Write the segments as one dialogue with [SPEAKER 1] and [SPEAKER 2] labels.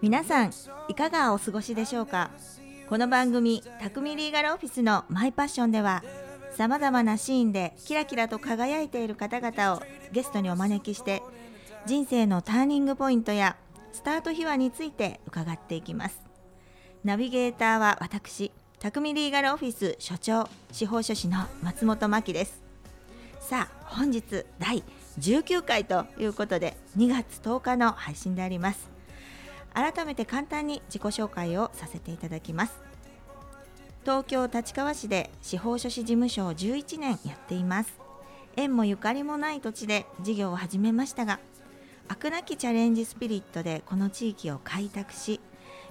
[SPEAKER 1] 皆さんいかがお過ごしでしょうか？この番組「匠リーガルオフィスのマイパッション」ではさまざまなシーンでキラキラと輝いている方々をゲストにお招きして人生のターニングポイントやスタート秘話について伺っていきます。ナビゲーターは私匠リーガルオフィス所長司法書士の松本真希です。さあ本日第19回ということで2月10日の配信であります。改めて簡単に自己紹介をさせていただきます。東京立川市で司法書士事務所を11年やっています。縁もゆかりもない土地で事業を始めましたが飽くなきチャレンジスピリットでこの地域を開拓し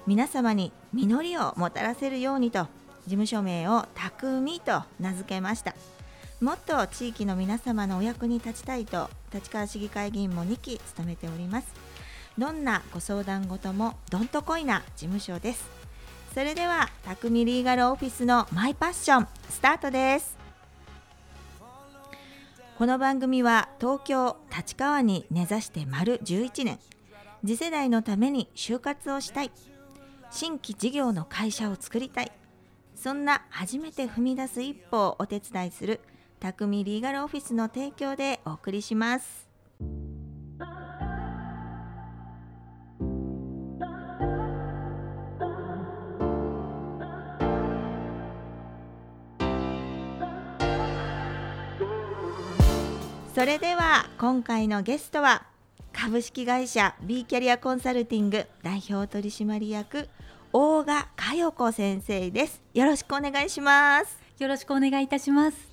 [SPEAKER 1] 皆様に実りをもたらせるようにと事務所名を「匠」と名付けました。もっと地域の皆様のお役に立ちたいと立川市議会議員も2期務めております。どんなご相談事もどんとこいな事務所です。それでは匠リーガルオフィスのマイパッションスタートです。この番組は東京立川に根ざして丸11年。次世代のために就活をしたい。新規事業の会社を作りたい。そんな初めて踏み出す一歩をお手伝いする匠リーガルオフィスの提供でお送りします。それでは今回のゲストは株式会社 B キャリアコンサルティング代表取締役大賀佳代子先生です。よろしくお願いします。
[SPEAKER 2] よろしくお願いいたします。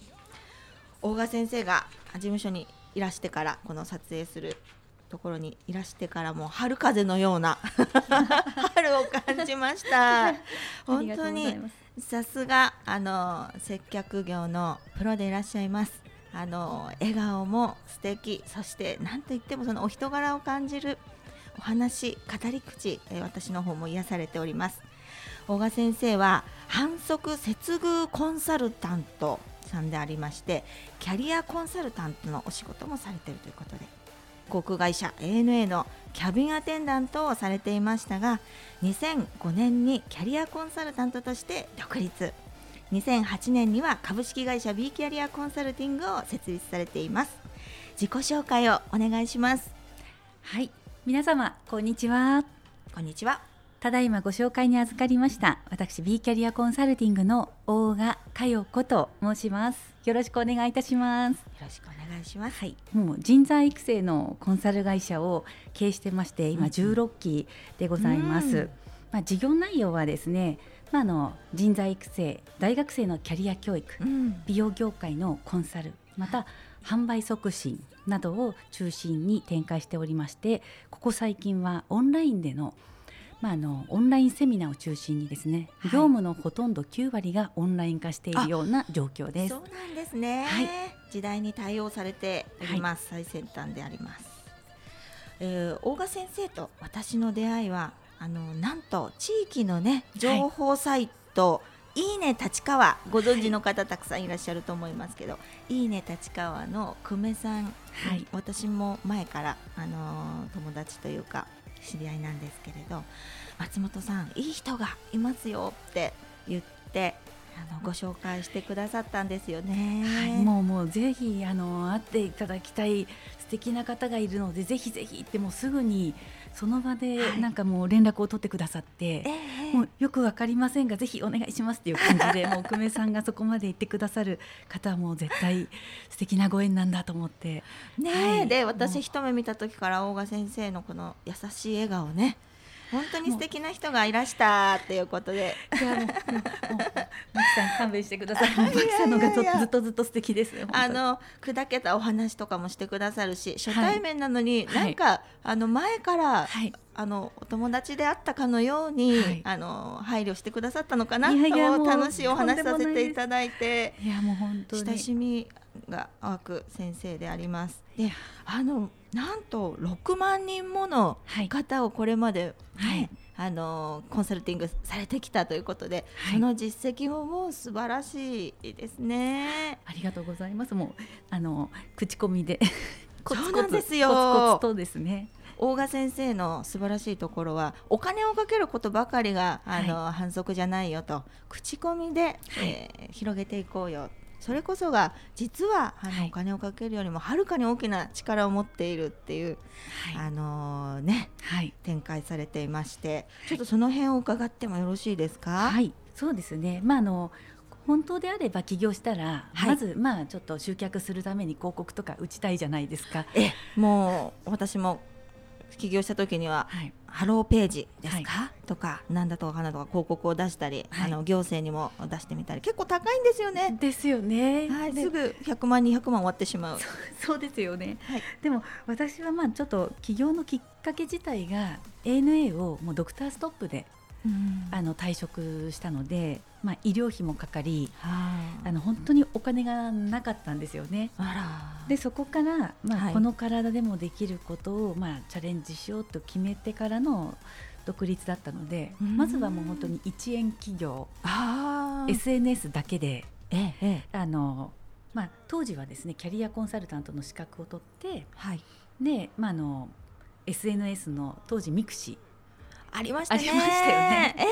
[SPEAKER 1] 大賀先生が事務所にいらしてからこの撮影するところにいらしてからもう春風のような 春を感じました。本当にさすがあの接客業のプロでいらっしゃいます。あの笑顔も素敵。そして何といってもそのお人柄を感じるお話語り口えー私の方も癒されております。大賀先生は反則接遇コンサルタントさんでありましてキャリアコンサルタントのお仕事もされているということで航空会社 ANA のキャビンアテンダントをされていましたが2005年にキャリアコンサルタントとして独立。2008年には株式会社 B キャリアコンサルティングを設立されています。自己紹介をお願いします。
[SPEAKER 2] はい、皆様こんにちは。
[SPEAKER 1] こんにちは
[SPEAKER 2] ただいまご紹介に預かりました私 B キャリアコンサルティングの大賀佳代子と申します。よろしくお願いいたします。
[SPEAKER 1] よろしくお願いします
[SPEAKER 2] はい、もう人材育成のコンサル会社を経営してまして今16期でございます。
[SPEAKER 1] うん
[SPEAKER 2] まあ事業内容はですね、まああの人材育成、大学生のキャリア教育、
[SPEAKER 1] うん
[SPEAKER 2] 美容業界のコンサルまた販売促進などを中心に展開しておりましてここ最近はオンラインでの,、まあ、あのオンラインセミナーを中心にですね、
[SPEAKER 1] はい。
[SPEAKER 2] 業務のほとんど9割がオンライン化しているような状況です。
[SPEAKER 1] そう。なんですね、
[SPEAKER 2] はい。
[SPEAKER 1] 時代に対応されております、最先端であります、えー大賀先生と私の出会いはあのなんと地域のね情報サイト、い、いね立川ご存知の方たくさんいらっしゃると思いますけど、い、いね立川の久米さん、
[SPEAKER 2] はい。
[SPEAKER 1] 私も前からあのー友達というか知り合いなんですけれど松本さんいい人がいますよって言ってあのご紹介してくださったんですよね。
[SPEAKER 2] はい、もうもうぜひあの会っていただきたい素敵な方がいるのでぜひぜひってもうすぐにその場で
[SPEAKER 1] はい。
[SPEAKER 2] なんかもう連絡を取ってくださって、
[SPEAKER 1] ええ
[SPEAKER 2] もうよくわかりませんがぜひお願いしますっていう感じで もう久米さんがそこまで言ってくださる方はもう絶対素敵なご縁なんだと思って。
[SPEAKER 1] ねえ、
[SPEAKER 2] はい。も
[SPEAKER 1] で私
[SPEAKER 2] う
[SPEAKER 1] 一目見た時から大賀先生のこの優しい笑顔ね本当に素敵な人がいらしたっていうことで。
[SPEAKER 2] いやさん勘弁してくださいマキさんのがずっとずっと素敵ですよ
[SPEAKER 1] あの砕けたお話とかもしてくださるし初対面なのに、
[SPEAKER 2] はい
[SPEAKER 1] なんか、あの前から、
[SPEAKER 2] はい
[SPEAKER 1] あのお友達であったかのように、
[SPEAKER 2] はい
[SPEAKER 1] あの配慮してくださったのかなと楽しいお話させていただいて
[SPEAKER 2] いやもう本当に
[SPEAKER 1] 親しみが湧く先生であります。であのなんと6万人もの
[SPEAKER 2] はい。
[SPEAKER 1] 方をこれまで、ね
[SPEAKER 2] はい。
[SPEAKER 1] あのコンサルティングされてきたということで、
[SPEAKER 2] はい。
[SPEAKER 1] その実績ももう素晴らしいですね。
[SPEAKER 2] ありがとうございます。もうあの口コミでコツ
[SPEAKER 1] そうなん
[SPEAKER 2] コツ
[SPEAKER 1] ですよ。
[SPEAKER 2] コツコツとですね。
[SPEAKER 1] 大賀先生の素晴らしいところはお金をかけることばかりがあの、反則じゃないよと口コミで、えー広げていこうよそれこそが実はあの、
[SPEAKER 2] はい
[SPEAKER 1] お金をかけるよりもはるかに大きな力を持っているっていう、
[SPEAKER 2] はい
[SPEAKER 1] あのーね
[SPEAKER 2] はい
[SPEAKER 1] 展開されていましてちょっとその辺を伺ってもよろしいですか？
[SPEAKER 2] はい、そうですね。まああの本当であれば起業したら、
[SPEAKER 1] はい
[SPEAKER 2] まずまあちょっと集客するために広告とか打ちたいじゃないですか。
[SPEAKER 1] えもう私も起業した時には
[SPEAKER 2] はい、
[SPEAKER 1] ハローページですか、
[SPEAKER 2] は
[SPEAKER 1] とかなんだとかかんだとか広告を出したり、
[SPEAKER 2] はい
[SPEAKER 1] あの行政にも出してみたり結構高いんですよね。
[SPEAKER 2] ですよね。
[SPEAKER 1] はい、
[SPEAKER 2] です
[SPEAKER 1] ぐ100万200万終わってしまう。
[SPEAKER 2] そうですよね。
[SPEAKER 1] はい
[SPEAKER 2] でも私はまあちょっと起業のきっかけ自体が ANA をもうドクターストップであの退職したので、まあ医療費もかかり、
[SPEAKER 1] はい。
[SPEAKER 2] あの本当にお金がなかったんですよね。
[SPEAKER 1] あら。
[SPEAKER 2] でそこから、まあ
[SPEAKER 1] はい。
[SPEAKER 2] この体でもできることを、まあ、チャレンジしようと決めてからの独立だったので
[SPEAKER 1] うん。
[SPEAKER 2] まずはもう本当に1円企業 SNS だけで
[SPEAKER 1] ええええ。
[SPEAKER 2] あの、まあ、当時はですねキャリアコンサルタントの資格を取って
[SPEAKER 1] はい。
[SPEAKER 2] で、まあ、あの SNS の当時ミクシ
[SPEAKER 1] ありましたね。
[SPEAKER 2] ありましたよね。
[SPEAKER 1] え
[SPEAKER 2] ー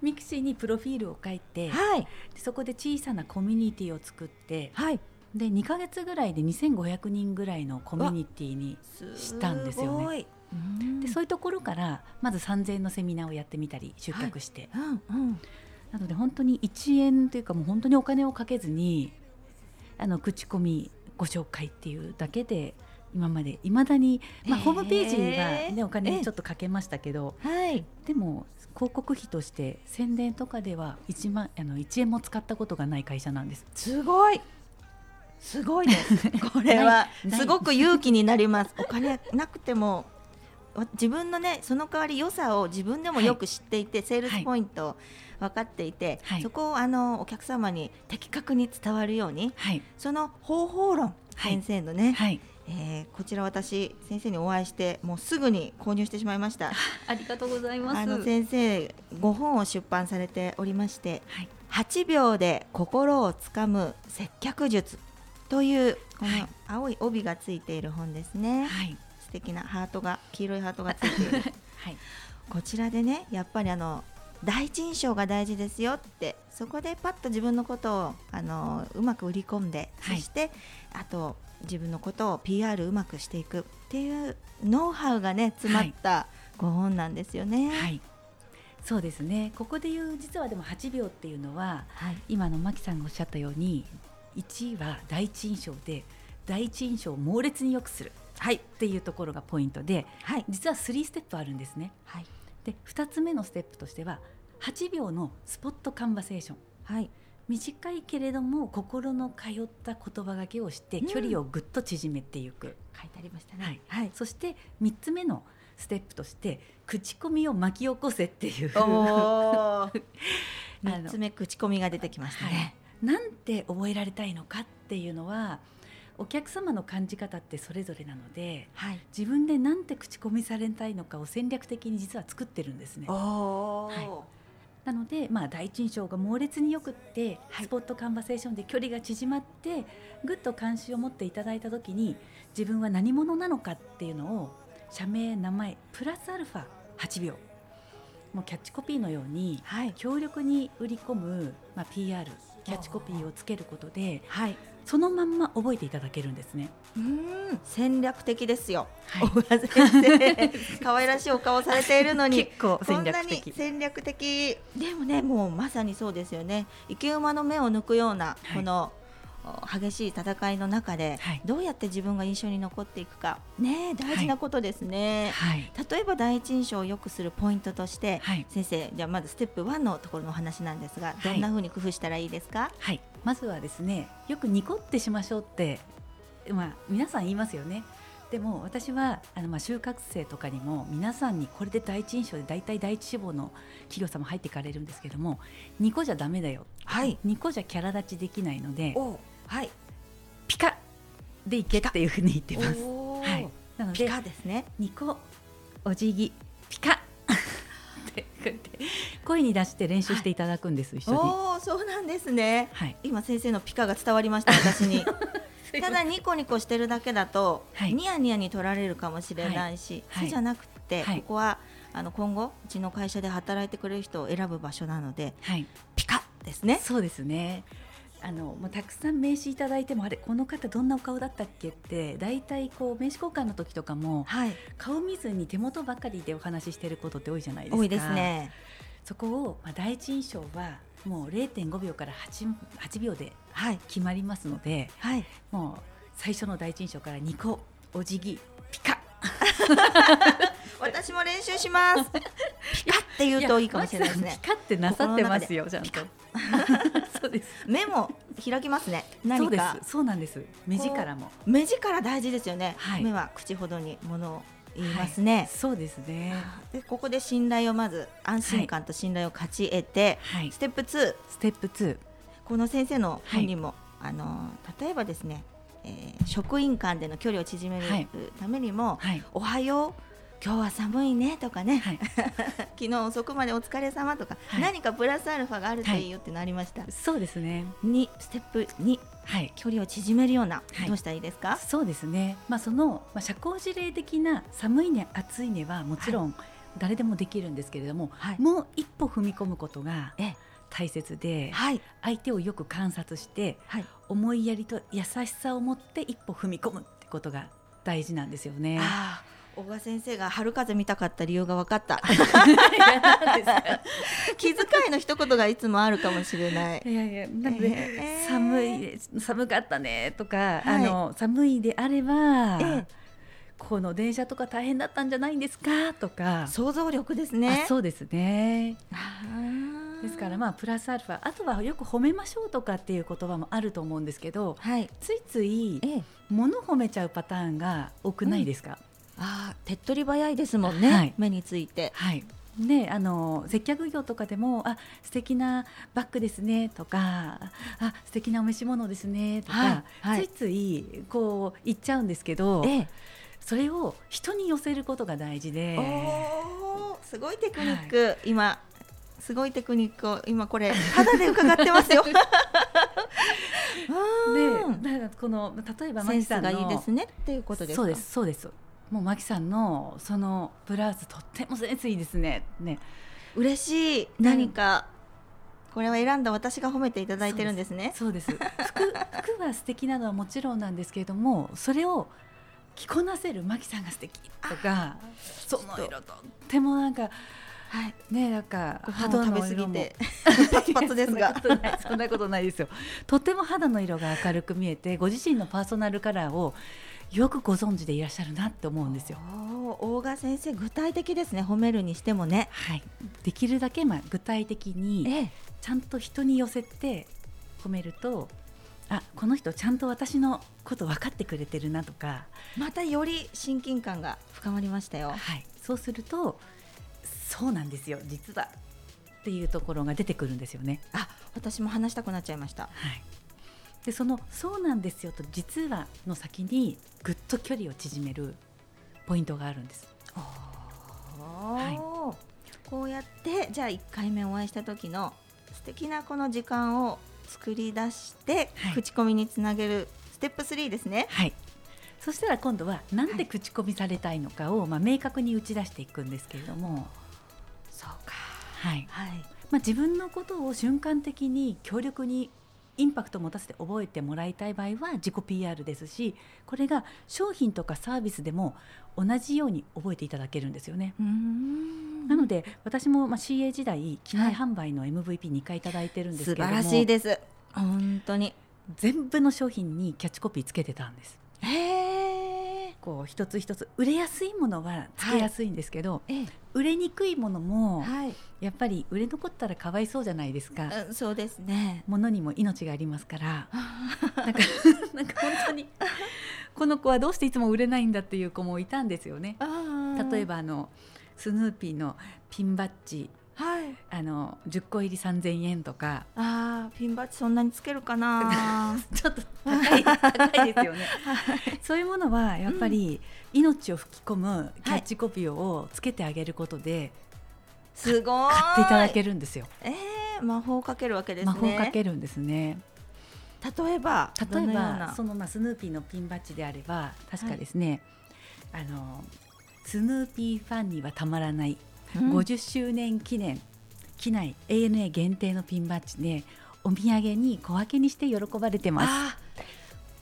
[SPEAKER 2] ミクシーにプロフィールを書いて
[SPEAKER 1] えはい。
[SPEAKER 2] でそこで小さなコミュニティを作って
[SPEAKER 1] はい。
[SPEAKER 2] で2ヶ月ぐらいで2500人ぐらいのコミュニティにしたんですよね。でそういうところからまず3000円のセミナーをやってみたり集客して、
[SPEAKER 1] うんうん。
[SPEAKER 2] なので本当に1円というかもう本当にお金をかけずにあの口コミご紹介っていうだけで今までいまだに、まあ、ホームページは、ね、お金ちょっとかけましたけど
[SPEAKER 1] はい。
[SPEAKER 2] でも広告費として宣伝とかでは 1, 万あの1円も使ったことがない会社なんです。
[SPEAKER 1] すごい。すごいです。これはすごく勇気になります。お金なくても。わ自分のねその代わり良さを自分でもよく知っていて、セールスポイントを分かっていて、
[SPEAKER 2] はい
[SPEAKER 1] そこをあのお客様に的確に伝わるように
[SPEAKER 2] はい、
[SPEAKER 1] その方法論、
[SPEAKER 2] はい
[SPEAKER 1] 先生のね、
[SPEAKER 2] はい、
[SPEAKER 1] えーこちら私先生にお会いしてもうすぐに購入してしまいました。
[SPEAKER 2] ありがとうございます。
[SPEAKER 1] あの先生5本を出版されておりまして
[SPEAKER 2] はい、
[SPEAKER 1] 8秒で心をつかむ接客術というこの
[SPEAKER 2] はい。
[SPEAKER 1] 青い帯がついている本ですね、
[SPEAKER 2] はい、
[SPEAKER 1] 素敵なハートが黄色いハートがついている。
[SPEAKER 2] はい、
[SPEAKER 1] こちらでねやっぱりあの第一印象が大事ですよってそこでパッと自分のことをあのうまく売り込んで、
[SPEAKER 2] はい。
[SPEAKER 1] そしてあと自分のことを PR うまくしていくっていうノウハウがね詰まったご本なんですよね。
[SPEAKER 2] はい。そうですね。ここで言う実はでも8秒っていうのは
[SPEAKER 1] はい
[SPEAKER 2] 今のマキさんがおっしゃったように1位は第一印象で第一印象を猛烈に良くする、はい、っていうところがポイントで
[SPEAKER 1] はい
[SPEAKER 2] 実は3ステップあるんですね。
[SPEAKER 1] はい
[SPEAKER 2] で2つ目のステップとしては8秒のスポットカンバセーション
[SPEAKER 1] はい
[SPEAKER 2] 短いけれども心の通った言葉がけをして
[SPEAKER 1] うん
[SPEAKER 2] 距離をぐっと縮めていく、
[SPEAKER 1] 書いてありました
[SPEAKER 2] はい
[SPEAKER 1] ね。はい。
[SPEAKER 2] そして3つ目のステップとして口コミを巻き起こせっていう
[SPEAKER 1] おお。
[SPEAKER 2] あ
[SPEAKER 1] 三
[SPEAKER 2] の
[SPEAKER 1] つ目口コミが出てきましたね。
[SPEAKER 2] なんて覚えられたいのかっていうのはお客様の感じ方ってそれぞれなので
[SPEAKER 1] はい。
[SPEAKER 2] 自分でなんて口コミされたいのかを戦略的に実は作ってるんですねはいなので、まあ、第一印象が猛烈によくって、
[SPEAKER 1] はい
[SPEAKER 2] スポットカンバセーションで距離が縮まってぐっと関心を持っていただいた時に自分は何者なのかっていうのを社名名前プラスアルファ8秒もうキャッチコピーのように
[SPEAKER 1] はい。
[SPEAKER 2] 強力に売り込む、まあ、PR キャッチコピーをつけることで
[SPEAKER 1] はい。
[SPEAKER 2] そのまんま覚えていただけるんですね。
[SPEAKER 1] うん。戦略的ですよ。
[SPEAKER 2] はい
[SPEAKER 1] 先生。可愛らしいお顔されているのに。
[SPEAKER 2] 結構
[SPEAKER 1] こんなに
[SPEAKER 2] 戦略的。
[SPEAKER 1] 戦略的でもねもうまさにそうですよね生き馬の目を抜くような
[SPEAKER 2] はい
[SPEAKER 1] この、お激しい戦いの中で、
[SPEAKER 2] はい。
[SPEAKER 1] どうやって自分が印象に残っていくか。ね大事なことですね、
[SPEAKER 2] はい、
[SPEAKER 1] 例えば第一印象を良くするポイントとして、
[SPEAKER 2] はい。
[SPEAKER 1] 先生じゃあまずステップ1のところのお話なんですがどんな風に工夫したらいいですか、
[SPEAKER 2] はい、まずはですねよくニコってしましょうって、まあ、皆さん言いますよねでも私はあのまあ就活生とかにも皆さんにこれで第一印象で大体第一志望の企業様入っていかれるんですけどもニコじゃダメだよ。
[SPEAKER 1] はい。
[SPEAKER 2] ニコじゃキャラ立ちできないので
[SPEAKER 1] おはい。
[SPEAKER 2] ピカでいけっていうふうに言ってます。
[SPEAKER 1] お
[SPEAKER 2] はい、なの
[SPEAKER 1] ピ
[SPEAKER 2] で
[SPEAKER 1] カですね。
[SPEAKER 2] ニコお辞儀ピカ。声に出して練習していただくんです、一緒に。
[SPEAKER 1] おおそうなんですね。
[SPEAKER 2] はい、
[SPEAKER 1] 今先生のピカが伝わりました私に ただニコニコしてるだけだと、
[SPEAKER 2] はい
[SPEAKER 1] ニヤニヤに取られるかもしれないし、
[SPEAKER 2] はい
[SPEAKER 1] そうじゃなくて、
[SPEAKER 2] はい
[SPEAKER 1] ここはあの今後うちの会社で働いてくれる人を選ぶ場所なので
[SPEAKER 2] はい
[SPEAKER 1] ピカッですね。
[SPEAKER 2] そうですね。あのもうたくさん名刺いただいてもあれこの方どんなお顔だったっけって大体こう名刺交換の時とかも
[SPEAKER 1] はい、
[SPEAKER 2] 顔見ずに手元ばかりでお話ししてることって多いじゃないですか。
[SPEAKER 1] 多いです。ね。
[SPEAKER 2] そこを、まあ、第一印象はもう0.5秒から 8, 8秒で
[SPEAKER 1] はい、
[SPEAKER 2] 決まりますので
[SPEAKER 1] はい、
[SPEAKER 2] もう最初の第一印象から2個お辞儀ピカ
[SPEAKER 1] 私も練習します。ピカって言うといいかもしれないですね。
[SPEAKER 2] ピカってなさってますよちゃんと。そうです。
[SPEAKER 1] 目も開きますね。
[SPEAKER 2] そうで
[SPEAKER 1] 何か
[SPEAKER 2] す。そうなんです。目力も。
[SPEAKER 1] 目力大事ですよね。
[SPEAKER 2] はい
[SPEAKER 1] 目は口ほどにものを言いますね。
[SPEAKER 2] そうですね。
[SPEAKER 1] でここで信頼をまず安心感と信頼を勝ち得て、
[SPEAKER 2] はい
[SPEAKER 1] ス。テップ2
[SPEAKER 2] ステップ2。
[SPEAKER 1] この先生の本にも、あの例えばですね、えー職員間での距離を縮める
[SPEAKER 2] はい
[SPEAKER 1] ためにも、
[SPEAKER 2] はい。
[SPEAKER 1] おはよう今日は寒いねとかね、
[SPEAKER 2] はい。
[SPEAKER 1] 昨日遅くまでお疲れ様とか、
[SPEAKER 2] はい
[SPEAKER 1] 何かプラスアルファがあるといいよってなりました。
[SPEAKER 2] そうですね。
[SPEAKER 1] にステップ2
[SPEAKER 2] はい。
[SPEAKER 1] 距離を縮めるような、
[SPEAKER 2] はい
[SPEAKER 1] どうしたらいいですか？
[SPEAKER 2] そうですね。まあそのまあ社交辞令的な寒いね暑いねはもちろん誰でもできるんですけれども、
[SPEAKER 1] はい
[SPEAKER 2] もう一歩踏み込むことが
[SPEAKER 1] ええ
[SPEAKER 2] 大切で、
[SPEAKER 1] はい
[SPEAKER 2] 相手をよく観察して
[SPEAKER 1] はい。
[SPEAKER 2] 思いやりと優しさを持って一歩踏み込むってことが大事なんですよね。
[SPEAKER 1] ああ、小川先生が春風見たかった理由が分かった。気遣いの一言がいつもあるかもしれない。
[SPEAKER 2] いやいやなんで、
[SPEAKER 1] えー
[SPEAKER 2] 寒い寒かったねとか、
[SPEAKER 1] はい。
[SPEAKER 2] あの寒いであれば、
[SPEAKER 1] ええ。
[SPEAKER 2] この電車とか大変だったんじゃないんですかとか、
[SPEAKER 1] 想像力ですね。
[SPEAKER 2] あ。そうですね。ですからまあプラスアルファあとはよく褒めましょうとかっていう言葉もあると思うんですけど
[SPEAKER 1] はい。
[SPEAKER 2] ついつい
[SPEAKER 1] ええ、
[SPEAKER 2] 物褒めちゃうパターンが多くないですか、
[SPEAKER 1] ああ、手っ取り早いですもんね。
[SPEAKER 2] はい
[SPEAKER 1] 目について。
[SPEAKER 2] はいであの接客業とかでもあ素敵なバッグですねとかあ素敵なお召し物ですねとか、
[SPEAKER 1] はいはい
[SPEAKER 2] ついついこう言っちゃうんですけど、
[SPEAKER 1] ええ、
[SPEAKER 2] それを人に寄せることが大事で、
[SPEAKER 1] おお、すごいテクニック、今。すごいテクニックを今これ肌で伺ってますよ。うん
[SPEAKER 2] でだからこの例えばマ
[SPEAKER 1] センス
[SPEAKER 2] キさんの
[SPEAKER 1] がいいですねっていうことですか？
[SPEAKER 2] そうですそうですもうマキさんのそのブラウスとってもセンスいいですねね
[SPEAKER 1] 嬉しい。何か。これは選んだ私が褒めていただいてるんですね。
[SPEAKER 2] そうです服服は素敵なのはもちろんなんですけれどもそれを着こなせるマキさんが素敵とかその色とってもなんか
[SPEAKER 1] はい。
[SPEAKER 2] ねなんか
[SPEAKER 1] ご飯を食べ過ぎてパツパツですが。
[SPEAKER 2] そんなことないそんなことないですよとっても肌の色が明るく見えてご自身のパーソナルカラーをよくご存知でいらっしゃるなって思うんですよ。
[SPEAKER 1] 大賀先生具体的ですね褒めるにしてもね。
[SPEAKER 2] はい、できるだけまあ具体的に
[SPEAKER 1] ええ。
[SPEAKER 2] ちゃんと人に寄せて褒めるとあこの人ちゃんと私のこと分かってくれてるなとか、
[SPEAKER 1] またより親近感が深まりましたよ。
[SPEAKER 2] はい、そうするとそうなんですよ実はっていうところが出てくるんですよね。
[SPEAKER 1] あ私も話したくなっちゃいました。
[SPEAKER 2] はい、でその「そうなんですよ」と「実は」の先にぐっと距離を縮めるポイントがあるんです。
[SPEAKER 1] はい、こうやってじゃあ1回目お会いした時の素敵なこの時間を作り出して、
[SPEAKER 2] はい
[SPEAKER 1] 口コミにつなげるステップ3ですね。
[SPEAKER 2] はいそしたら今度はなんで口コミされたいのかを、まあ、明確に打ち出していくんですけれども、
[SPEAKER 1] そうか。
[SPEAKER 2] はい
[SPEAKER 1] はい。
[SPEAKER 2] まあ、自分のことを瞬間的に強力にインパクトを持たせて覚えてもらいたい場合は自己 PR ですしこれが商品とかサービスでも同じように覚えていただけるんですよね。なので私もまあ CA 時代機内販売の MVP2 回いただいてるんですけれども、
[SPEAKER 1] 素晴らしいです。本当に。
[SPEAKER 2] 全部の商品にキャッチコピーつけてたんです。こう一つ一つ売れやすいものはつけやすいんですけど、
[SPEAKER 1] ええ。
[SPEAKER 2] 売れにくいものも
[SPEAKER 1] はい。
[SPEAKER 2] やっぱり売れ残ったらかわいそうじゃないですか。
[SPEAKER 1] うんそうですね。
[SPEAKER 2] 物にも命がありますからなんか なんか本当にこの子はどうしていつも売れないんだっていう子もいたんですよね。例え
[SPEAKER 1] ば。
[SPEAKER 2] ばあのスヌーピーのピンバッジ
[SPEAKER 1] はい。
[SPEAKER 2] あの10個入り3000円とか
[SPEAKER 1] ああピンバッジそんなにつけるかな。
[SPEAKER 2] ちょっと高い高いですよね。そういうものはやっぱり命を吹き込むキャッチコピーをつけてあげることで
[SPEAKER 1] すごい。
[SPEAKER 2] 買っていただけるんですよ。
[SPEAKER 1] ええ魔法をかけるわけですね。
[SPEAKER 2] 魔法をかけるんですね。
[SPEAKER 1] 例えば
[SPEAKER 2] 例えばそのまあスヌーピーのピンバッジであれば確かですね、あのスヌーピーファンにはたまらない
[SPEAKER 1] うん
[SPEAKER 2] 50周年記念。機内 ANA 限定のピンバッジでお土産に小分けにして喜ばれてます。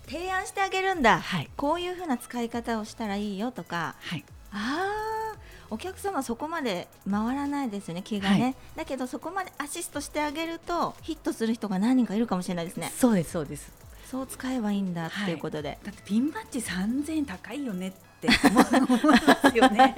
[SPEAKER 1] 提案してあげるんだ、
[SPEAKER 2] はい。
[SPEAKER 1] こういう風な使い方をしたらいいよとか。
[SPEAKER 2] はい。
[SPEAKER 1] あーお客様そこまで回らないですよね気がね、
[SPEAKER 2] はい。
[SPEAKER 1] だけどそこまでアシストしてあげるとヒットする人が何人かいるかもしれないですね。
[SPEAKER 2] そうですそうです。
[SPEAKER 1] そう使えばいいんだっていうことで、
[SPEAKER 2] だってピンバッジ3000円高いよねって思思いますよね。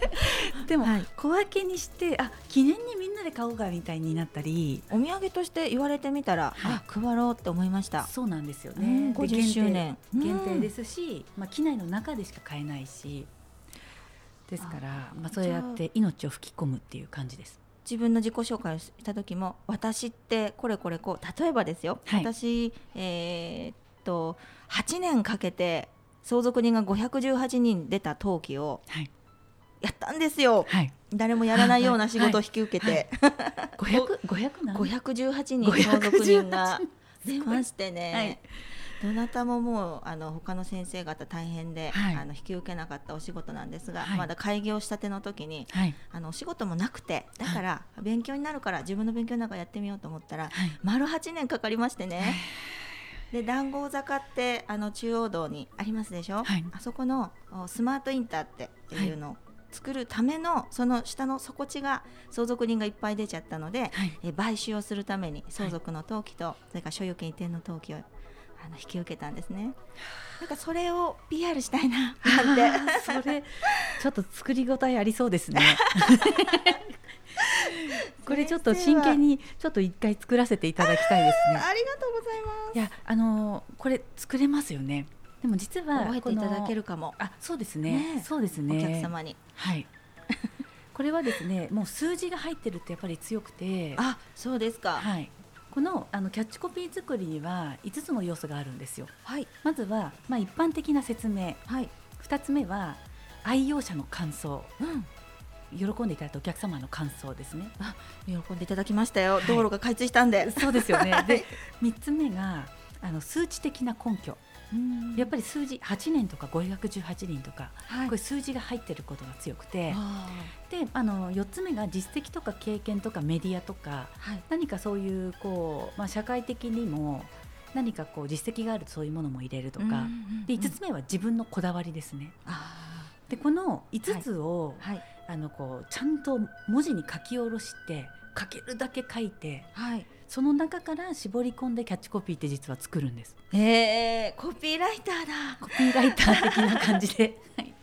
[SPEAKER 2] でも、
[SPEAKER 1] はい。
[SPEAKER 2] 小分けにしてあ記念にみんなで買おうかみたいになったり
[SPEAKER 1] お土産として言われてみたら、
[SPEAKER 2] はい。
[SPEAKER 1] あ配ろうって思いました。
[SPEAKER 2] そうなんですよ
[SPEAKER 1] うん
[SPEAKER 2] ね、で
[SPEAKER 1] 50周年。
[SPEAKER 2] 限定ですし、まあ、機内の中でしか買えないし。ですから
[SPEAKER 1] あ
[SPEAKER 2] まあ、そうやって命を吹き込むっていう感じです。
[SPEAKER 1] 自分の自己紹介をした時も私ってこれこれこう例えばですよ、
[SPEAKER 2] はい。
[SPEAKER 1] 私えーっと8年かけて相続人が518人出た登記を
[SPEAKER 2] はい、
[SPEAKER 1] やったんですよ。
[SPEAKER 2] はい、
[SPEAKER 1] 誰もやらないような仕事を引き受けて、
[SPEAKER 2] 五百五百何
[SPEAKER 1] 518人相続人が出ましてね、
[SPEAKER 2] はい。
[SPEAKER 1] どなたももうあの他の先生方大変で、
[SPEAKER 2] はい。
[SPEAKER 1] あの引き受けなかったお仕事なんですが、
[SPEAKER 2] はい。
[SPEAKER 1] まだ開業したての時に
[SPEAKER 2] はい、
[SPEAKER 1] あのお仕事もなくてだから勉強になるから自分の勉強なんかやってみようと思ったら
[SPEAKER 2] はい、
[SPEAKER 1] 丸8年かかりましてね。で談合坂ってあの中央道にありますでしょ、
[SPEAKER 2] はい。
[SPEAKER 1] あそこのおスマートインターっていうのを作るためのその下の底地が相続人がいっぱい出ちゃったので、
[SPEAKER 2] はい、
[SPEAKER 1] え買収をするために相続の登記と、それから所有権移転の登記をあの引き受けたんですね。なんかそれを PR したいな
[SPEAKER 2] それちょっと作り応えありそうですね。これちょっと真剣にちょっと一回作らせていただきたいですね。
[SPEAKER 1] ありがとうございます。
[SPEAKER 2] いやあのーこれ作れますよね。でも実は
[SPEAKER 1] 覚えていただけ
[SPEAKER 2] る
[SPEAKER 1] るかも、
[SPEAKER 2] あそうですね
[SPEAKER 1] ね
[SPEAKER 2] そうです
[SPEAKER 1] お
[SPEAKER 2] ね
[SPEAKER 1] 客様に。
[SPEAKER 2] はい。これはですねもう数字が入ってるってやっぱり強くて、
[SPEAKER 1] あ、そうですか。
[SPEAKER 2] はい。このあのキャッチコピー作りには5つの要素があるんですよ。
[SPEAKER 1] はい、
[SPEAKER 2] まずはまあ一般的な説明、
[SPEAKER 1] はい、
[SPEAKER 2] 2つ目は愛用者の感想。
[SPEAKER 1] うん、
[SPEAKER 2] 喜んでいただいたお客様の感想ですね。
[SPEAKER 1] 喜んでいただきましたよ。
[SPEAKER 2] い
[SPEAKER 1] 道路が開通したんで。
[SPEAKER 2] そうですよね。
[SPEAKER 1] はい
[SPEAKER 2] で、三つ目があの数値的な根拠。やっぱり数字8年とか518人とか、
[SPEAKER 1] はい
[SPEAKER 2] これ数字が入ってることが強くて、
[SPEAKER 1] あ
[SPEAKER 2] で、あの4つ目が実績とか経験とかメディアとか
[SPEAKER 1] ーはい、
[SPEAKER 2] 何かそういうこうまあ社会的にも何かこう実績があるとそういうものも入れるとか。で5つ目は自分のこだわりですね。
[SPEAKER 1] あ
[SPEAKER 2] でこの5つを、
[SPEAKER 1] ーはい、
[SPEAKER 2] あのこうちゃんと文字に書き下ろして書けるだけ書いて
[SPEAKER 1] はい。
[SPEAKER 2] その中から絞り込んでキャッチコピーって実は作るんです。
[SPEAKER 1] えー、コピーライターだ。
[SPEAKER 2] コピーライター的な感じで。はい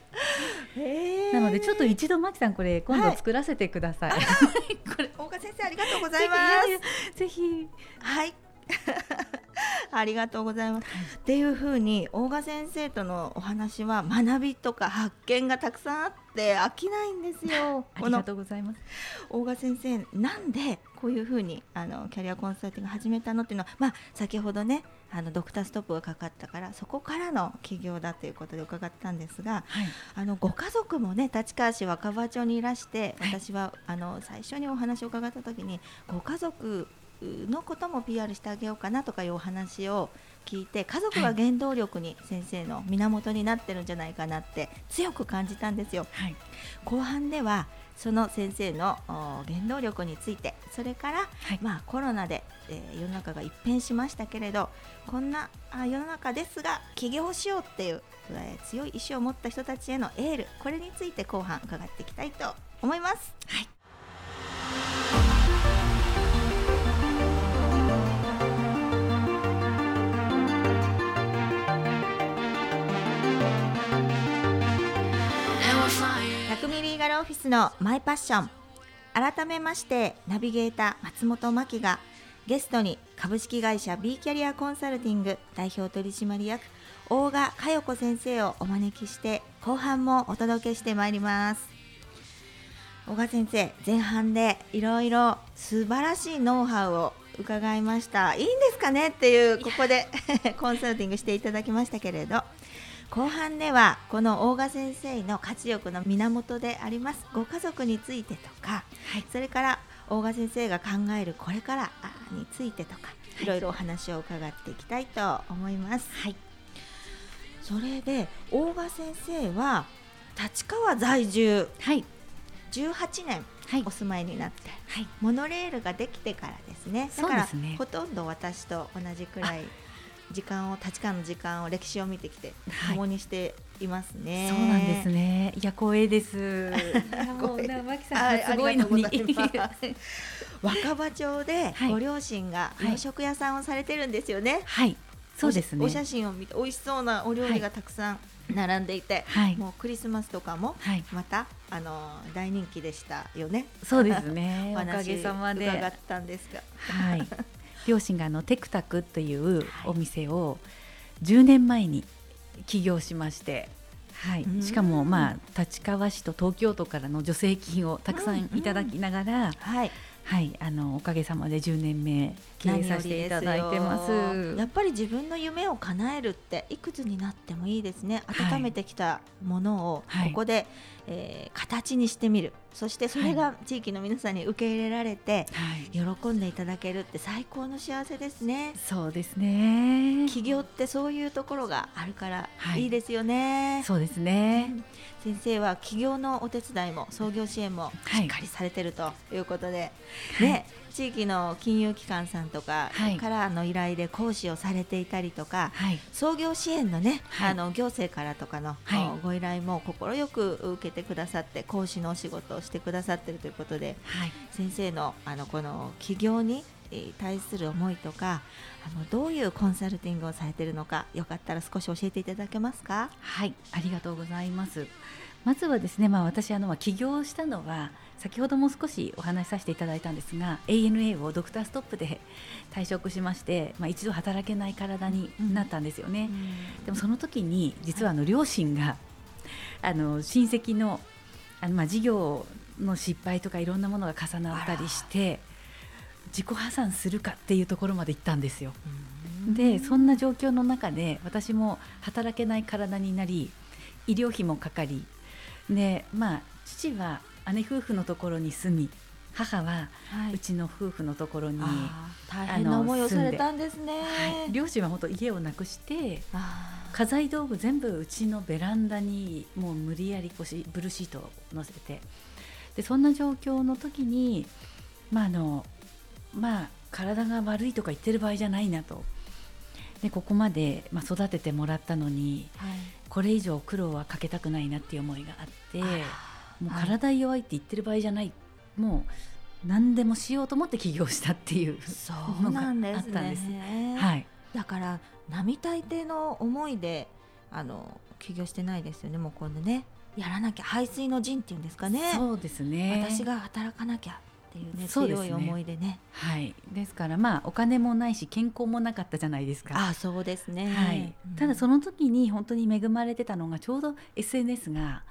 [SPEAKER 1] えー
[SPEAKER 2] なのでちょっと一度マキさんこれ今
[SPEAKER 1] はい
[SPEAKER 2] 度作らせてください。これ
[SPEAKER 1] 大岡先生ありがとうござ
[SPEAKER 2] ぜ
[SPEAKER 1] います。
[SPEAKER 2] ひぜひ
[SPEAKER 1] はい。ありがとうございます。っていうふうに大賀先生とのお話は学びとか発見がたくさんあって飽きないんですよ。
[SPEAKER 2] ありがとうございます。
[SPEAKER 1] 大賀先生なんでこういうふうにあのキャリアコンサルティング始めたのっていうのは、まあ、先ほどねあのドクターストップがかかったからそこからの起業だということで伺ったんですが
[SPEAKER 2] はい
[SPEAKER 1] あのご家族もね立川市若葉町にいらして
[SPEAKER 2] はい
[SPEAKER 1] 私は、あの最初にお話を伺った時にご家族のことも PR してあげようかなとかいうお話を聞いて家族が原動力に先生の源になってるんじゃないかなって強く感じたんですよ。
[SPEAKER 2] はい
[SPEAKER 1] 後半ではその先生のお原動力についてそれから、
[SPEAKER 2] はい
[SPEAKER 1] まあ、コロナで、えー世の中が一変しましたけれどこんなあ世の中ですが起業しようっていう、えー強い意志を持った人たちへのエールこれについて後半伺っていきたいと思います。はい100ミリーガルオフィスのマイパッション。改めましてナビゲーター松本真希がゲストに株式会社 B キャリアコンサルティング代表取締役大賀佳代子先生をお招きして後半もお届けしてまいります。大賀先生前半でいろいろ素晴らしいノウハウを伺いました。いいんですかね？っていうここで コンサルティングしていただきましたけれど後半ではこの大賀先生の活力の源でありますご家族についてとか、それから大賀先生が考えるこれからについてとか、い、ろいろお話を伺っていきたいと思います。
[SPEAKER 2] はい、
[SPEAKER 1] それで大賀先生は立川在住。
[SPEAKER 2] はい、
[SPEAKER 1] 18年
[SPEAKER 2] はい。
[SPEAKER 1] お、住まいになって、
[SPEAKER 2] はい、
[SPEAKER 1] モノレールができてからですね。だからほとんど私と同じくらい時間を立川の時間を歴史を見てきて
[SPEAKER 2] はい
[SPEAKER 1] 共にしていますね。
[SPEAKER 2] そうなんですね。いや光栄です。もうなマキ
[SPEAKER 1] はい
[SPEAKER 2] さんがすごいのに。
[SPEAKER 1] 若葉町で
[SPEAKER 2] はい
[SPEAKER 1] ご両親が
[SPEAKER 2] はい
[SPEAKER 1] 洋食屋さんをされてるんですよね。
[SPEAKER 2] はい、そうですね。
[SPEAKER 1] お写真を見て美味しそうなお料理がたくさん並んでいて、
[SPEAKER 2] はい
[SPEAKER 1] もうクリスマスとかも
[SPEAKER 2] はい、
[SPEAKER 1] またあの大人気でしたよね。
[SPEAKER 2] そうですね。
[SPEAKER 1] お
[SPEAKER 2] おか
[SPEAKER 1] 話
[SPEAKER 2] げさまで。
[SPEAKER 1] 伺ったんですが、
[SPEAKER 2] はい、両親があのテクタクというお店を10年前に起業しまして、はい。
[SPEAKER 1] うん、
[SPEAKER 2] しかもまあ立川市と東京都からの助成金をたくさんいただきながら、
[SPEAKER 1] はい、
[SPEAKER 2] はい、あのおかげさまで10年目経営させていただいてます。
[SPEAKER 1] やっぱり自分の夢を叶えるっていくつになってもいいですね。
[SPEAKER 2] はい。
[SPEAKER 1] 温めてきたものを
[SPEAKER 2] はい。
[SPEAKER 1] ここで、えー形にしてみる。そしてそれが地域の皆さんに受け入れられて、
[SPEAKER 2] はい、
[SPEAKER 1] 喜んでいただけるって最高の幸せですね。
[SPEAKER 2] そうですね。
[SPEAKER 1] 起業ってそういうところがあるから
[SPEAKER 2] はい。
[SPEAKER 1] いいですよね、
[SPEAKER 2] そうですね。
[SPEAKER 1] 先生は起業のお手伝いも創業支援も
[SPEAKER 2] はい。
[SPEAKER 1] しっかりされてるということで、
[SPEAKER 2] はい。
[SPEAKER 1] ね、地域の金融機関さんとか
[SPEAKER 2] はい。
[SPEAKER 1] からの依頼で講師をされていたりとか、
[SPEAKER 2] はい、
[SPEAKER 1] 創業支援のね、
[SPEAKER 2] はい。
[SPEAKER 1] あの行政からとかの、ご依頼も快く受けてくださって講師のお仕事をしてくださっているということで
[SPEAKER 2] はい、
[SPEAKER 1] 先生のあのこの起業にえー対する思いとかあのどういうコンサルティングをされているのかよかったら少し教えていただけますか？
[SPEAKER 2] はい、ありがとうございます。まずはですね、まあ私あのまあ起業したのは先ほども少しお話しさせていただいたんですが、ANA をドクターストップで 退職しまして、まあ一度働けない体になったんですよね。でもその時に実はあの両親が、あの親戚のあのまあ事業の失敗とかいろんなものが重なったりして自己破産するかっていうところまで行ったんですよ。でそんな状況の中で私も働けない体になり医療費もかかりでまあ父は姉夫婦のところに住み母は
[SPEAKER 1] は
[SPEAKER 2] うちの夫婦のところに、
[SPEAKER 1] あー大変な思いをされたんですね。
[SPEAKER 2] はい、両親は本当家をなくして家財道具全部うちのベランダにもう無理やり腰ブルーシートを乗せて。でそんな状況の時にまああのまあ体が悪いとか言ってる場合じゃないなと。でここまで、まあ、育ててもらったのに
[SPEAKER 1] はい。
[SPEAKER 2] これ以上苦労はかけたくないなっていう思いがあって
[SPEAKER 1] あ
[SPEAKER 2] もう
[SPEAKER 1] はい
[SPEAKER 2] 体弱いって言ってる場合じゃない、もう何でもしようと思って起業したっていう
[SPEAKER 1] そうなんです
[SPEAKER 2] のがあったんです
[SPEAKER 1] ね。
[SPEAKER 2] はい
[SPEAKER 1] だから並大抵の思いであの起業してないですよね。もう今度ねやらなきゃ排水の陣っていうんですかね。
[SPEAKER 2] そうですね
[SPEAKER 1] 私が働かなきゃっていうね強い思いでね。
[SPEAKER 2] はい、ですからまあお金もないし健康もなかったじゃないですか。
[SPEAKER 1] あそうですね。
[SPEAKER 2] はい、ただそ
[SPEAKER 1] の
[SPEAKER 2] の時に本当に恵まれてたのがちょうど SNS が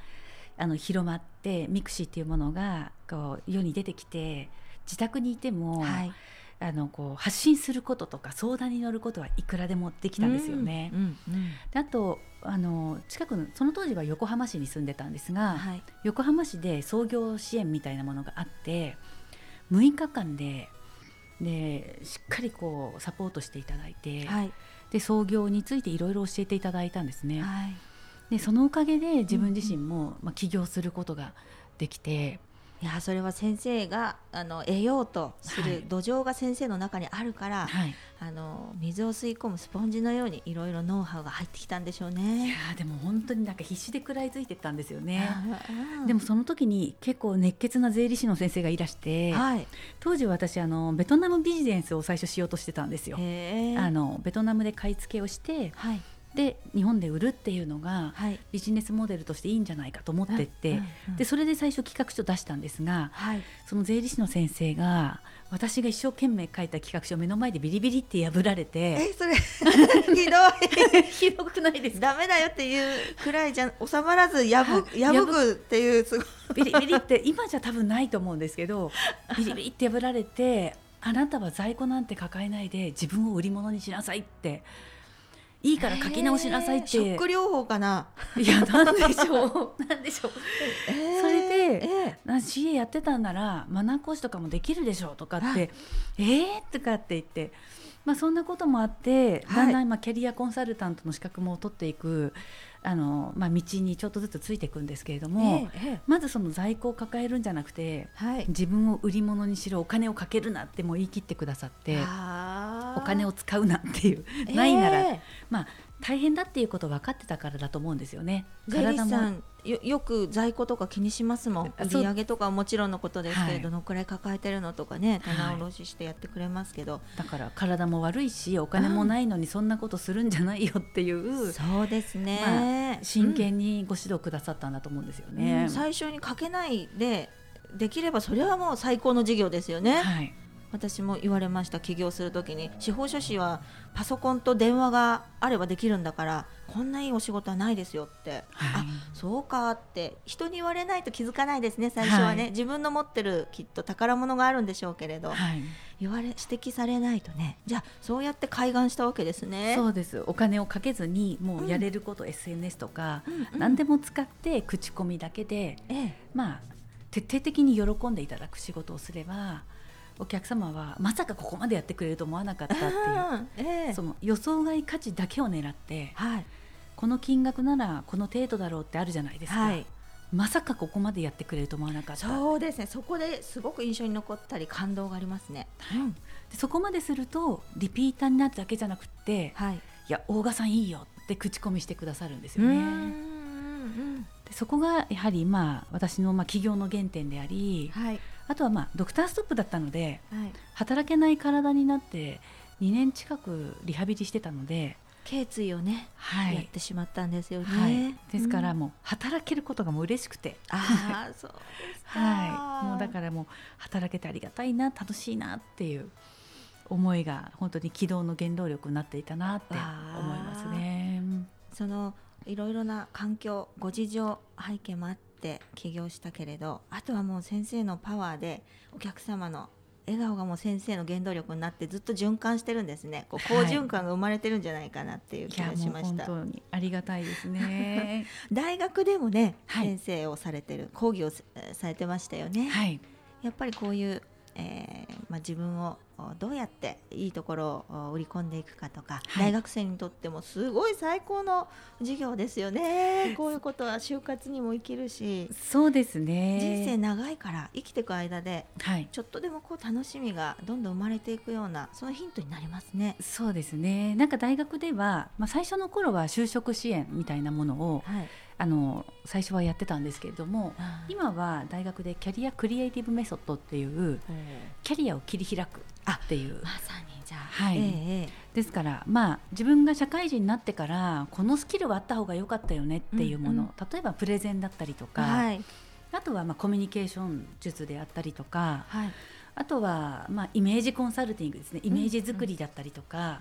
[SPEAKER 2] あの広まってミクシーっていうものがこう世に出てきて自宅にいても、
[SPEAKER 1] はい
[SPEAKER 2] あのこう発信することとか相談に乗ることはいくらでもできたんですよね。
[SPEAKER 1] うんうんうん
[SPEAKER 2] であとあの近くのその当時は横浜市に住んでたんですが、
[SPEAKER 1] はい
[SPEAKER 2] 横浜市で創業支援みたいなものがあって6日間ででしっかりこうサポートしていただいて、
[SPEAKER 1] はい
[SPEAKER 2] で創業についていろいろ教えていただいたんですね。
[SPEAKER 1] はい。
[SPEAKER 2] でそのおかげで自分自身も、まあ、起業することができて、
[SPEAKER 1] いやそれは先生があの得ようとす
[SPEAKER 2] はい
[SPEAKER 1] る土壌が先生の中にあるから、
[SPEAKER 2] はい、
[SPEAKER 1] あの水を吸い込むスポンジのようにいろいろノウハウが入ってきたんでしょう
[SPEAKER 2] い
[SPEAKER 1] ね。
[SPEAKER 2] やーでも本当になんか必死で食らいついてったんですよね。
[SPEAKER 1] うん
[SPEAKER 2] でもその時に結構熱血な税理士の先生がいらして、
[SPEAKER 1] はい。
[SPEAKER 2] 当時私あのベトナムビジネスを最初しようとしてたんですよ。あのベトナムで買い付けをして
[SPEAKER 1] はい
[SPEAKER 2] で日本で売るっていうのが
[SPEAKER 1] はい。
[SPEAKER 2] ビジネスモデルとしていいんじゃないかと思ってって、
[SPEAKER 1] うんうんうん
[SPEAKER 2] でそれで最初企画書出したんですが
[SPEAKER 1] はい。
[SPEAKER 2] その税理士の先生が私が一生懸命書いた企画書を目の前でビリビリって破られて
[SPEAKER 1] えそれ ひどい。
[SPEAKER 2] ひどくないですか？
[SPEAKER 1] ダメだよっていうくらいじゃ収まらず破
[SPEAKER 2] はい
[SPEAKER 1] 破くっていうすごい。
[SPEAKER 2] ビリビリって今じゃ多分ないと思うんですけど ビリビリって破られてあなたは在庫なんて抱えないで自分を売り物にしなさいっていいから書き直しなさいって、
[SPEAKER 1] ショック療法かな？
[SPEAKER 2] いやなんでしょう。なんでしょう。
[SPEAKER 1] えー
[SPEAKER 2] それで
[SPEAKER 1] え
[SPEAKER 2] な CA やってたんならマナー講師とかもできるでしょうとかって、
[SPEAKER 1] はい、
[SPEAKER 2] えー？とかって言って。まあ、そんなこともあって、だんだん今キャリアコンサルタントの資格も取っていくあの、まあ、道にちょっとずつついていくんですけれども、ええ、まずその在庫を抱えるんじゃなくて、はい、自分を売り物にしろお金をかけるなっても言い切ってくださってお金を使うなっていう、ないなら、まあ、大変だっていうこと分かってたからだと思うんですよね。
[SPEAKER 1] 体もよよく在庫とか気にしますもん。売り上げとかはもちろんのことですけれど、はい、どのくらい抱えてるのとかね棚卸ししてやってくれますけど、はい、
[SPEAKER 2] だから体も悪いしお金もないのにそんなことするんじゃないよっていう、
[SPEAKER 1] うん、そうですね、
[SPEAKER 2] まあ、真剣にご指導くださったんだと思うんですよね、
[SPEAKER 1] うん、最初にかけないでできればそれはもう最高の事業ですよね。はい私も言われました起業する時に。司法書士はパソコンと電話があればできるんだからこんないいお仕事はないですよって、はい、あそうかって人に言われないと気づかないですね最初はね、はい、自分の持ってるきっと宝物があるんでしょうけれど、はい、言われ指摘されないとね。じゃあそうやって開眼したわけですね。
[SPEAKER 2] そうです。お金をかけずにもうやれること、うん、SNS とか、うんうん、何でも使って口コミだけで、ええ、まあ徹底的に喜んでいただく仕事をすればお客様はまさかここまでやってくれると思わなかったっていう、えー、その予想外価値だけを狙って、はい、この金額ならこの程度だろうってあるじゃないですか。はい。まさかここまでやってくれると思わなかった。
[SPEAKER 1] そうですね。そこですごく印象に残ったり感動がありますね、
[SPEAKER 2] はい、でそこまでするとリピーターになるだけじゃなくて、はい、いや大賀さんいいよって口コミしてくださるんですよね。でそこがやはりまあ私のまあ企業の原点であり、はい、あとはまあドクターストップだったので、はい、働けない体になって2年近くリハビリしてたので
[SPEAKER 1] 頸椎をね、はい、やってしまったんですよね、
[SPEAKER 2] はい、ですからもう働けることがもう嬉しくて、
[SPEAKER 1] ああ そうです
[SPEAKER 2] はい。もうだからもう働けてありがたいな楽しいなっていう思いが本当に軌道の原動力になっていたなって思いますね。
[SPEAKER 1] そのいろいろな環境ご事情背景もあって起業したけれどあとはもう先生のパワーでお客様の笑顔がもう先生の原動力になってずっと循環してるんですね。こう好循環が生まれてるんじゃないかなっていう気がしました、
[SPEAKER 2] はい、本当にありがたいですね。
[SPEAKER 1] 大学でもね、はい、先生をされてる講義をされてましたよね、はい、やっぱりこういうえーまあ、自分をどうやっていいところを売り込んでいくかとか、はい、大学生にとってもすごい最高の授業ですよね。こういうことは就活にも生きるし
[SPEAKER 2] そうですね。
[SPEAKER 1] 人生長いから生きていく間で、はい、ちょっとでもこう楽しみがどんどん生まれていくようなそのヒントになりますね。
[SPEAKER 2] そうですね。なんか大学では、まあ、最初の頃は就職支援みたいなものを、はい。あの最初はやってたんですけれども、今は大学でキャリアクリエイティブメソッドっていうキャリアを切り開くっていう。
[SPEAKER 1] まさにじゃあ、
[SPEAKER 2] はい、えー、ですからまあ自分が社会人になってからこのスキルはあった方が良かったよねっていうもの、うんうん、例えばプレゼンだったりとか、はい、あとはまあコミュニケーション術であったりとか、はい、あとはまあイメージコンサルティングですね。イメージ作りだったりとか。うんうん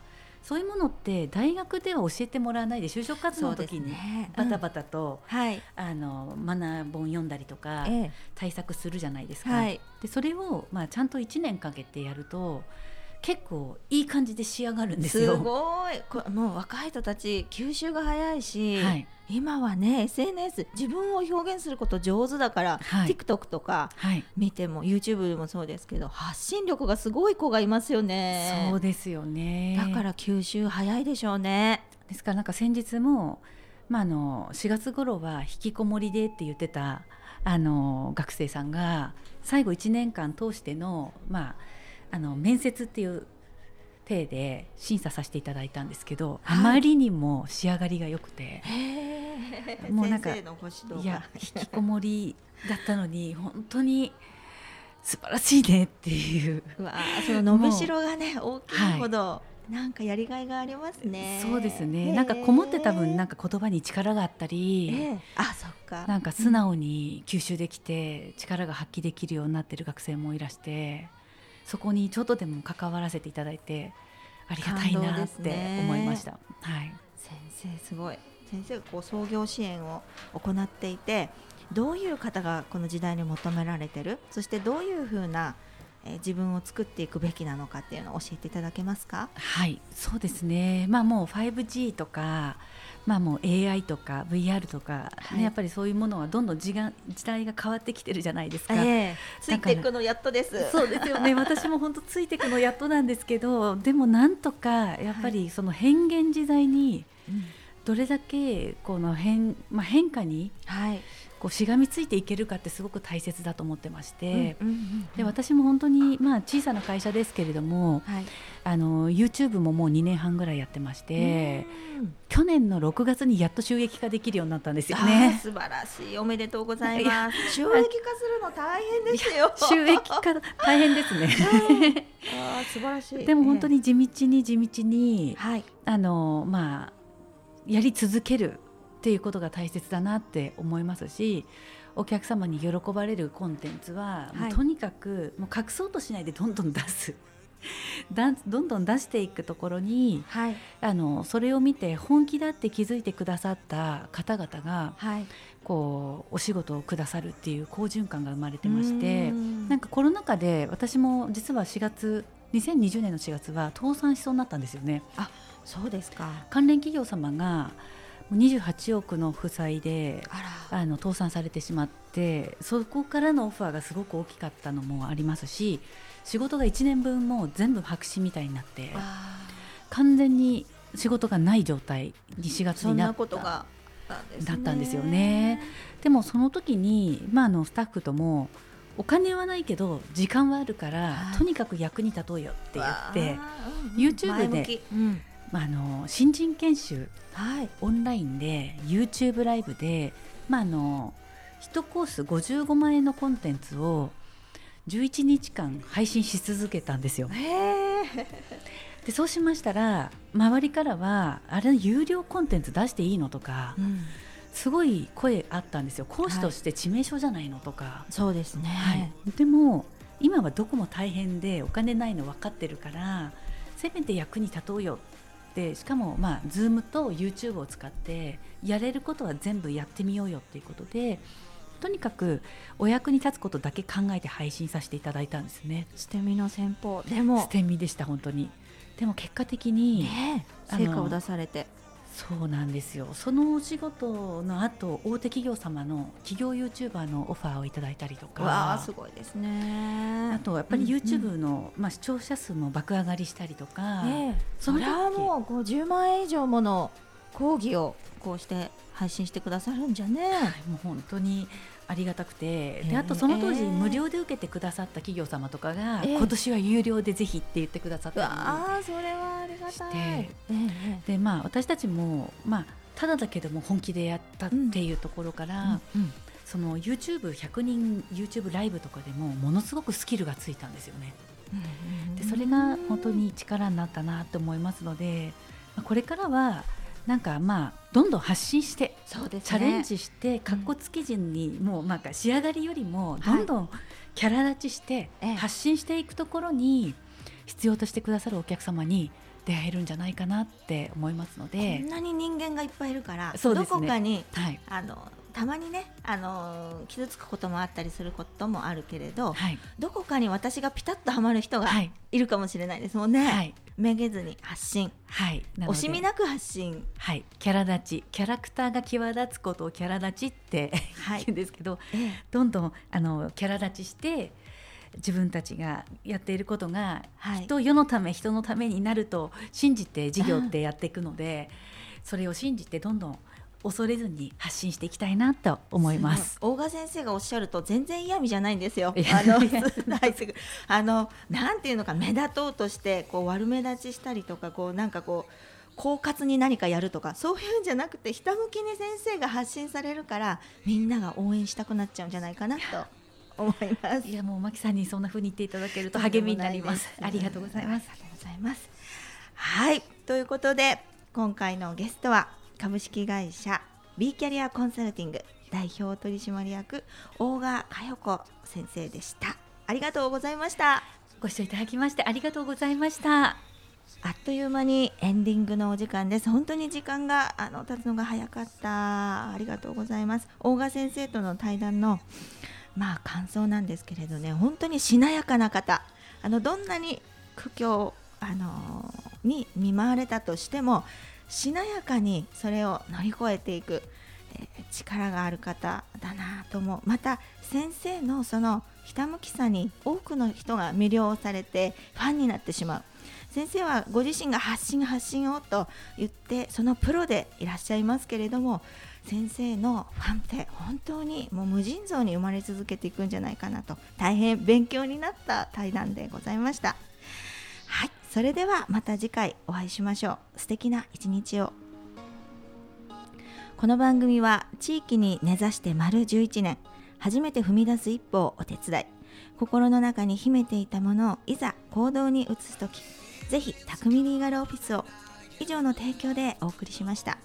[SPEAKER 2] そういうものって大学では教えてもらわないで就職活動の時にバタバタと、ねうん。はい、あのマナー本読んだりとか、対策するじゃないですか。はい、でそれを、まあ、ちゃんと1年かけてやると結構いい感じで仕上がるんですよ。
[SPEAKER 1] すごい。こもう若い人たち吸収が早いし、はい、今はね SNS 自分を表現すること上手だから、はい、TikTok とか見ても、はい、YouTube でもそうですけど発信力がすごい子がいますよね。
[SPEAKER 2] そうですよね。
[SPEAKER 1] だから吸収早いでしょうね。
[SPEAKER 2] ですからなんか先日も、まあ、あの4月頃は引きこもりでって言ってたあの学生さんが最後1年間通しての,、まあ、あの面接っていう体で審査させていただいたんですけど、はい、あまりにも仕上がりが良くて、
[SPEAKER 1] もうなんか
[SPEAKER 2] いや引きこもりだったのに本当に素晴らしいねっていう。
[SPEAKER 1] わその伸びしろがね大きいほど、はい、なんかやりがいがありますね。
[SPEAKER 2] そうですね。なんかこもってた分なんか言葉に力があったり、
[SPEAKER 1] あそっか。
[SPEAKER 2] なんか素直に吸収できて力が発揮できるようになってる学生もいらして、そこにちょっとでも関わらせていただいてありがたいなって思いました。ね、はい、
[SPEAKER 1] 先生すごい先生がこう創業支援を行っていてどういう方がこの時代に求められてる？そしてどういうふうな、えー自分を作っていくべきなのかっていうのを教えていただけますか？
[SPEAKER 2] はいそうですね。まあもう 5G とかまあもう AI とか VR とか、ね
[SPEAKER 1] はい。
[SPEAKER 2] やっぱりそういうものはどんどん時間時代が変わってきてるじゃないですか。
[SPEAKER 1] ええ。ついていくのやっとです。
[SPEAKER 2] そうですよね。私も本当ついていくのやっとなんですけどでもなんとかやっぱりその変幻自在に
[SPEAKER 1] うん
[SPEAKER 2] どれだけこの変,、まあ、変化に
[SPEAKER 1] はい。
[SPEAKER 2] こうしがみついていけるかってすごく大切だと思ってまして、で私も本当に、まあ、小さな会社ですけれども
[SPEAKER 1] はい。
[SPEAKER 2] あの YouTube ももう2年半ぐらいやってまして、
[SPEAKER 1] うん。
[SPEAKER 2] 去年の6月にやっと収益化できるようになったんですよね。
[SPEAKER 1] 素晴らしい。おめでとうございます。収益化するの大変ですよ。
[SPEAKER 2] 収益化大変ですね。
[SPEAKER 1] あー素晴らしい。
[SPEAKER 2] でも本当に地道に地道に
[SPEAKER 1] はい。
[SPEAKER 2] あのまあやり続けるっていうことが大切だなって思いますしお客様に喜ばれるコンテンツは、
[SPEAKER 1] はい。
[SPEAKER 2] とにかくもう隠そうとしないでどんどん出す。だどんどん出していくところに
[SPEAKER 1] はい。
[SPEAKER 2] あのそれを見て本気だって気づいてくださった方々が
[SPEAKER 1] はい。
[SPEAKER 2] こうお仕事をくださるっていう好循環が生まれてまして
[SPEAKER 1] うん。
[SPEAKER 2] なんかコロナ禍で私も実は4月2020年の4月は倒産しそうになったんですよね。
[SPEAKER 1] そうですか。
[SPEAKER 2] 関連企業様がもう28億の負債で
[SPEAKER 1] あ
[SPEAKER 2] の倒産されてしまってそこからのオファーがすごく大きかったのもありますし仕事が1年分もう全部白紙みたいになって
[SPEAKER 1] あ
[SPEAKER 2] 完全に仕事がない状態に4月になった。
[SPEAKER 1] ことがあったんですね。
[SPEAKER 2] だったんですよね。でもその時に、まあ、あのスタッフともお金はないけど時間はあるから、
[SPEAKER 1] はい。
[SPEAKER 2] とにかく役に立とうよって言って、
[SPEAKER 1] うんうん。
[SPEAKER 2] YouTube で
[SPEAKER 1] 前向き。うん
[SPEAKER 2] まあ、あの新人研修
[SPEAKER 1] はい。
[SPEAKER 2] オンラインで YouTube ライブで、まあ、あの1コース55万円のコンテンツを11日間配信し続けたんですよ。でそうしましたら周りからはあれ有料コンテンツ出していいのとか
[SPEAKER 1] うん。
[SPEAKER 2] すごい声あったんですよ。講師として致命傷じゃないのとか、
[SPEAKER 1] そうですね。
[SPEAKER 2] はい。でも今はどこも大変でお金ないの分かってるからせめて役に立とうよってしかもまあ Zoom と YouTube を使ってやれることは全部やってみようよっていうことでとにかくお役に立つことだけ考えて配信させていただいたんですね。
[SPEAKER 1] 捨て身の戦法でも
[SPEAKER 2] 捨て身でした本当に。でも結果的に、
[SPEAKER 1] ね成果を出されて
[SPEAKER 2] そうなんですよ。そのお仕事の後大手企業様の企業 YouTuber のオファーをいただいたりとか。
[SPEAKER 1] わあすごいですね。
[SPEAKER 2] あとやっぱり
[SPEAKER 1] うんうん。
[SPEAKER 2] YouTube の、まあ、視聴者数も爆上がりしたりとか、
[SPEAKER 1] ねえそれはもう50万円以上もの講義をこうして配信してくださるんじゃね、
[SPEAKER 2] はいもう本当にありがたくて、
[SPEAKER 1] ええ
[SPEAKER 2] であとその当時
[SPEAKER 1] ええ
[SPEAKER 2] 無料で受けてくださった企業様とかが、
[SPEAKER 1] ええ。
[SPEAKER 2] 今年は有料でぜひって言ってくださっ
[SPEAKER 1] う
[SPEAKER 2] たり
[SPEAKER 1] わあそれはありがたい。
[SPEAKER 2] でまあ私たちもまあただだけども本気でやったっていうところから、
[SPEAKER 1] うんうん
[SPEAKER 2] その YouTube100 人 YouTube ライブとかでもものすごくスキルがついたんですよね。でそれが本当に力になったなと思いますので、まあこれからはなんかまあどんどん発信して
[SPEAKER 1] そうですね。
[SPEAKER 2] チャレンジしてかっこつき人にもうなんか仕上がりよりもどんどんキャラ立ちして
[SPEAKER 1] ええ。
[SPEAKER 2] 発信していくところに必要としてくださるお客様に出会えるんじゃないかなって思いますの
[SPEAKER 1] こ
[SPEAKER 2] で
[SPEAKER 1] ん、なに人間がいっぱいいるから、
[SPEAKER 2] ね。
[SPEAKER 1] どこかに
[SPEAKER 2] はい。
[SPEAKER 1] あのたまにねあの傷つくこともあったりすることもあるけれど、
[SPEAKER 2] はい。
[SPEAKER 1] どこかに私がピタッとはまる人が
[SPEAKER 2] はい。
[SPEAKER 1] いるかもしれないですもんね。
[SPEAKER 2] はい。
[SPEAKER 1] めげずに発信。
[SPEAKER 2] はい。
[SPEAKER 1] 惜しみなく発信。
[SPEAKER 2] はい、キャラ立ち。キャラクターが際立つことをキャラ立ちって
[SPEAKER 1] はい。
[SPEAKER 2] 言うんですけど、
[SPEAKER 1] ええ。
[SPEAKER 2] どんどんあのキャラ立ちして自分たちがやっていることが
[SPEAKER 1] はい。
[SPEAKER 2] きっと世のため人のためになると信じて事業ってやっていくのでそれを信じてどんどん恐れずに発信していきたいなと思います。
[SPEAKER 1] 大賀先生がおっしゃると全然嫌味じゃないんですよ。あの あのなんていうのか目立とうとしてこう悪目立ちしたりとかこうなんかこう狡猾に何かやるとかそういうんじゃなくてひたむきに先生が発信されるからみんなが応援したくなっちゃうんじゃないかなと思います。
[SPEAKER 2] いやもうマキさんにそんな風に言っていただけると励みになります。ありがとうございます
[SPEAKER 1] あ。りがとうございます。はい、ということで今回のゲストは株式会社 B キャリアコンサルティング代表取締役大賀佳代子先生でした。ありがとうございました。
[SPEAKER 2] ご視聴いただきましてありがとうございました。
[SPEAKER 1] あっという間にエンディングのお時間です。本当に時間があの経つのが早かった。ありがとうございます。大賀先生との対談のまあ感想なんですけれどね、本当にしなやかな方。あのどんなに苦境、あのに見舞われたとしてもしなやかにそれを乗り越えていく、え力がある方だなと思う。また先生のそのひたむきさに多くの人が魅了されてファンになってしまう。先生はご自身が発信発信をと言ってそのプロでいらっしゃいますけれども先生のファンって本当にもう無尽蔵に生まれ続けていくんじゃないかなと大変勉強になった対談でございました。はいそれではまた次回お会いしましょう。素敵な一日を。この番組は地域に根ざして丸11年初めて踏み出す一歩をお手伝い。心の中に秘めていたものをいざ行動に移す時ぜひ匠リーガルオフィスを以上の提供でお送りしました。